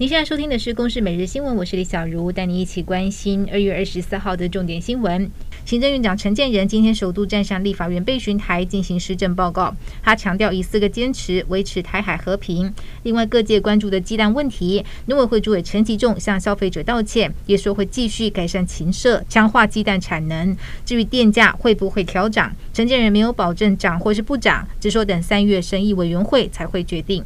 您现在收听的是《公视每日新闻》，我是李小茹，带你一起关心二月二十四号的重点新闻。行政院长陈建仁今天首度站上立法院备询台进行施政报告，他强调以四个坚持维持台海和平。另外，各界关注的鸡蛋问题，农委会主委陈吉仲向消费者道歉，也说会继续改善禽舍，强化鸡蛋产能。至于电价会不会调涨，陈建仁没有保证涨或是不涨，只说等三月审议委员会才会决定。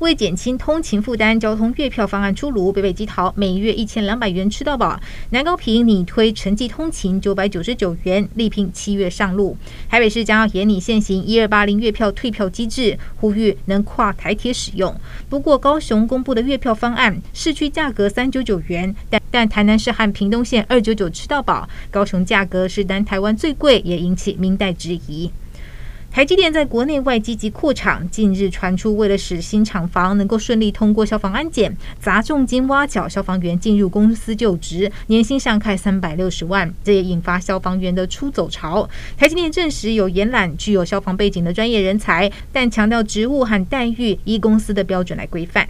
为减轻通勤负担，交通月票方案出炉，北北基桃每月一千两百元吃到饱，南高屏拟推城际通勤九百九十九元，力拼七月上路。台北市将要严拟现行一二八零月票退票机制，呼吁能跨台铁使用。不过高雄公布的月票方案，市区价格三九九元，但但台南市和屏东县二九九吃到饱，高雄价格是南台湾最贵，也引起民代质疑。台积电在国内外积极扩厂，近日传出为了使新厂房能够顺利通过消防安检，砸重金挖角消防员进入公司就职，年薪上开三百六十万，这也引发消防员的出走潮。台积电证实有延揽具有消防背景的专业人才，但强调职务和待遇依公司的标准来规范。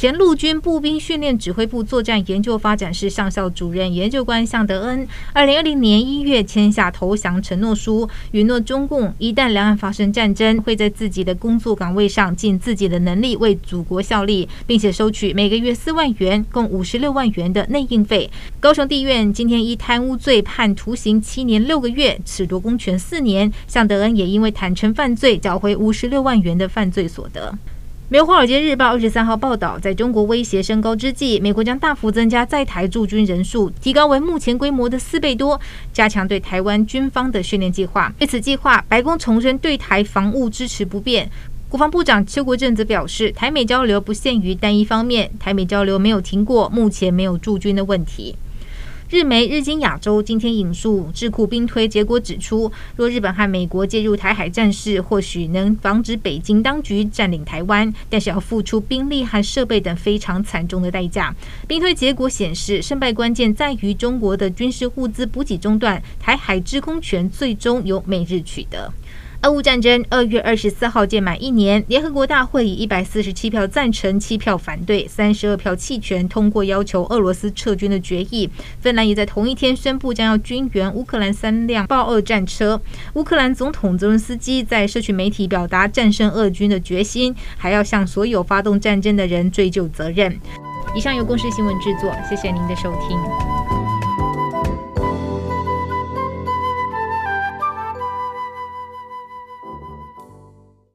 前陆军步兵训练指挥部作战研究发展室上校主任研究官向德恩，二零二零年一月签下投降承诺书，允诺中共一旦两岸发生战争，会在自己的工作岗位上尽自己的能力为祖国效力，并且收取每个月四万元，共五十六万元的内应费。高雄地院今天依贪污罪判徒刑七年六个月，褫夺公权四年。向德恩也因为坦承犯罪，缴回五十六万元的犯罪所得。美国《华尔街日报》二十三号报道，在中国威胁升高之际，美国将大幅增加在台驻军人数，提高为目前规模的四倍多，加强对台湾军方的训练计划。对此计划，白宫重申对台防务支持不变。国防部长邱国正则表示，台美交流不限于单一方面，台美交流没有停过，目前没有驻军的问题。日媒日经亚洲今天引述智库兵推结果指出，若日本和美国介入台海战事，或许能防止北京当局占领台湾，但是要付出兵力和设备等非常惨重的代价。兵推结果显示，胜败关键在于中国的军事物资补给中断，台海制空权最终由美日取得。俄乌战争二月二十四号届满一年，联合国大会以一百四十七票赞成、七票反对、三十二票弃权通过要求俄罗斯撤军的决议。芬兰也在同一天宣布将要军援乌克兰三辆豹二战车。乌克兰总统泽伦斯基在社群媒体表达战胜俄军的决心，还要向所有发动战争的人追究责任。以上由公视新闻制作，谢谢您的收听。